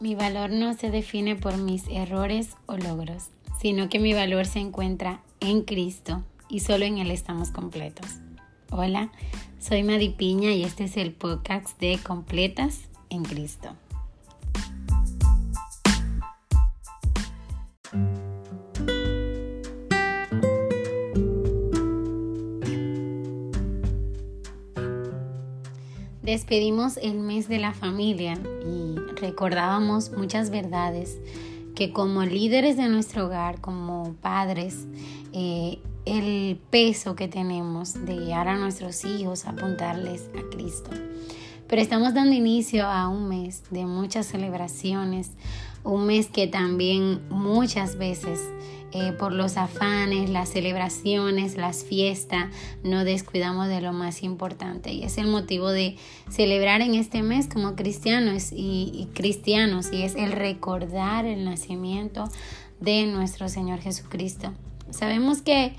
Mi valor no se define por mis errores o logros, sino que mi valor se encuentra en Cristo y solo en Él estamos completos. Hola, soy Madi Piña y este es el podcast de Completas en Cristo. Despedimos el mes de la familia y recordábamos muchas verdades que como líderes de nuestro hogar, como padres, eh, el peso que tenemos de guiar a nuestros hijos, apuntarles a Cristo. Pero estamos dando inicio a un mes de muchas celebraciones, un mes que también muchas veces eh, por los afanes, las celebraciones, las fiestas, no descuidamos de lo más importante. Y es el motivo de celebrar en este mes como cristianos y, y cristianos, y es el recordar el nacimiento de nuestro Señor Jesucristo. Sabemos que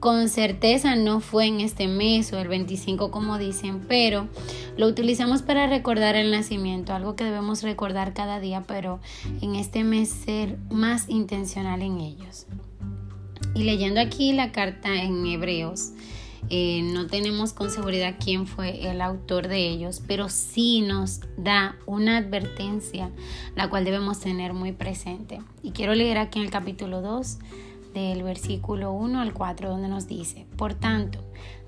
con certeza no fue en este mes o el 25 como dicen, pero lo utilizamos para recordar el nacimiento, algo que debemos recordar cada día, pero en este mes ser más intencional en ellos. Y leyendo aquí la carta en Hebreos, eh, no tenemos con seguridad quién fue el autor de ellos, pero sí nos da una advertencia, la cual debemos tener muy presente. Y quiero leer aquí en el capítulo 2 del versículo 1 al 4 donde nos dice, por tanto,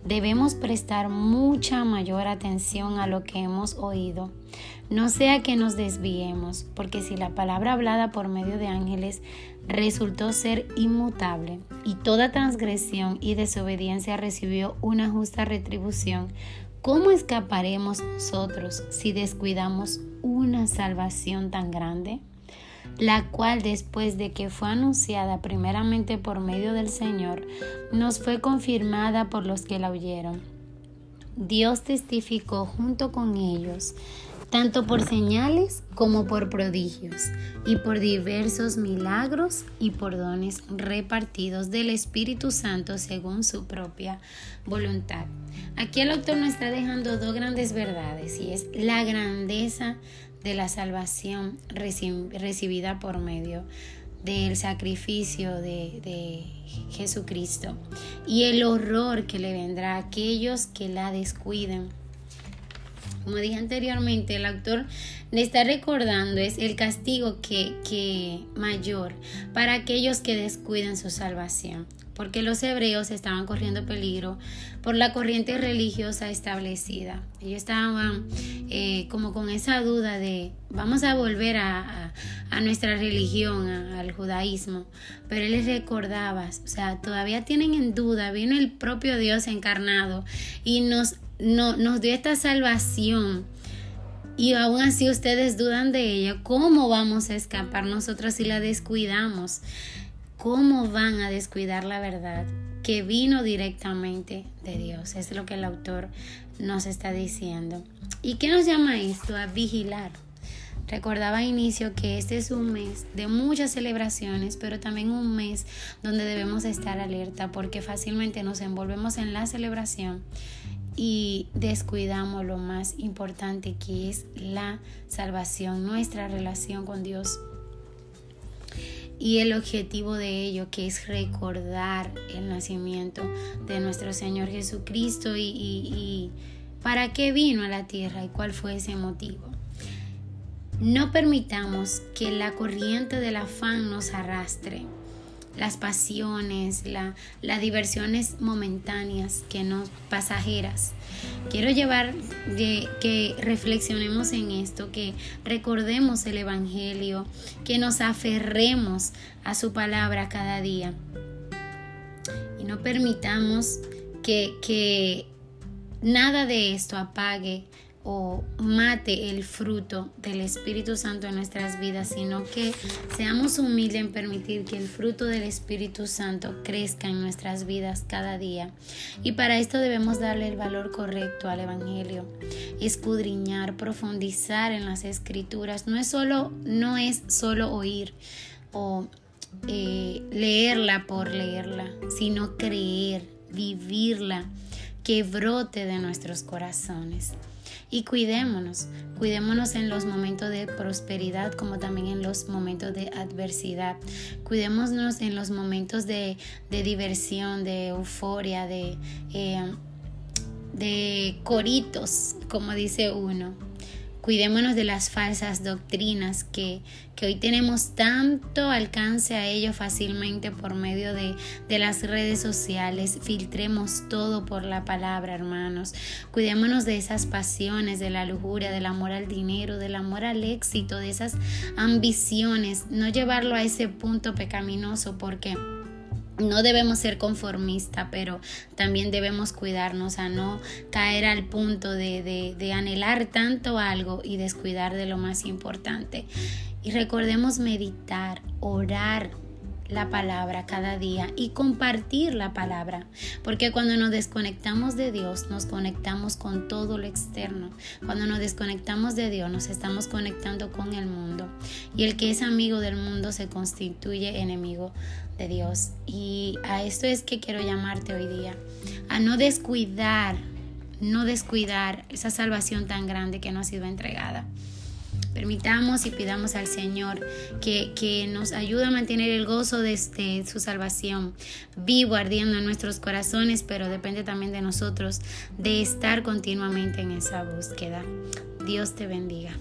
debemos prestar mucha mayor atención a lo que hemos oído, no sea que nos desviemos, porque si la palabra hablada por medio de ángeles resultó ser inmutable y toda transgresión y desobediencia recibió una justa retribución, ¿cómo escaparemos nosotros si descuidamos una salvación tan grande? La cual después de que fue anunciada primeramente por medio del Señor, nos fue confirmada por los que la oyeron. Dios testificó junto con ellos, tanto por señales como por prodigios, y por diversos milagros y por dones repartidos del Espíritu Santo según su propia voluntad. Aquí el autor nos está dejando dos grandes verdades, y es la grandeza de la salvación recibida por medio del sacrificio de, Jesucristo y el horror que le vendrá a aquellos que la descuiden. Como dije anteriormente, el autor le está recordando es el castigo que, que mayor para aquellos que descuidan su salvación porque los hebreos estaban corriendo peligro por la corriente religiosa establecida. Ellos estaban eh, como con esa duda de vamos a volver a, nuestra religión, al judaísmo, pero él les recordaba, o sea, todavía tienen en duda, vino el propio Dios encarnado y nos, nos dio esta salvación. Y aún así ustedes dudan de ella. ¿Cómo vamos a escapar nosotros si la descuidamos? ¿Cómo van a descuidar la verdad que vino directamente de Dios? Es lo que el autor nos está diciendo. ¿Y qué nos llama esto? A vigilar. Recordaba a inicio que este es un mes de muchas celebraciones, pero también un mes donde debemos estar alerta porque fácilmente nos envolvemos en la celebración y descuidamos lo más importante que es la salvación, nuestra relación con Dios y el objetivo de ello que es recordar el nacimiento de nuestro Señor Jesucristo y, para qué vino a la tierra y cuál fue ese motivo. No permitamos que la corriente del afán nos arrastre las pasiones, las diversiones momentáneas que nos pasajeras. Quiero llevar que reflexionemos en esto, que recordemos el Evangelio, que nos aferremos a su palabra cada día y no permitamos que, que nada de esto apague o mate el fruto del Espíritu Santo en nuestras vidas, sino que seamos humildes en permitir que el fruto del Espíritu Santo crezca en nuestras vidas cada día. Y para esto debemos darle el valor correcto al Evangelio, escudriñar, profundizar en las escrituras. No es solo, no es solo oír o eh, leerla por leerla, sino creer, vivirla, que brote de nuestros corazones. Y cuidémonos. Cuidémonos en los momentos de prosperidad como también en los momentos de adversidad. Cuidémonos en los momentos de, diversión, de euforia, de, eh, de coritos, como dice uno. Cuidémonos de las falsas doctrinas que, hoy tenemos tanto alcance a ello fácilmente por medio de, de, las redes sociales. Filtremos todo por la palabra, hermanos. Cuidémonos de esas pasiones, de la lujuria, del amor al dinero, del amor al éxito, de esas ambiciones. No llevarlo a ese punto pecaminoso porque no debemos ser conformistas, pero también debemos cuidarnos a no caer al punto de, de, anhelar tanto algo y descuidar de lo más importante. Y recordemos meditar, orar, la palabra cada día y compartir la palabra, porque cuando nos desconectamos de Dios, nos conectamos con todo lo externo. Cuando nos desconectamos de Dios, nos estamos conectando con el mundo. Y el que es amigo del mundo se constituye enemigo de Dios. Y a esto es que quiero llamarte hoy día, a no descuidar, no descuidar esa salvación tan grande que nos ha sido entregada. Permitamos y pidamos al Señor que, que nos ayude a mantener el gozo de este, su salvación vivo, ardiendo en nuestros corazones, pero depende también de nosotros de estar continuamente en esa búsqueda. Dios te bendiga.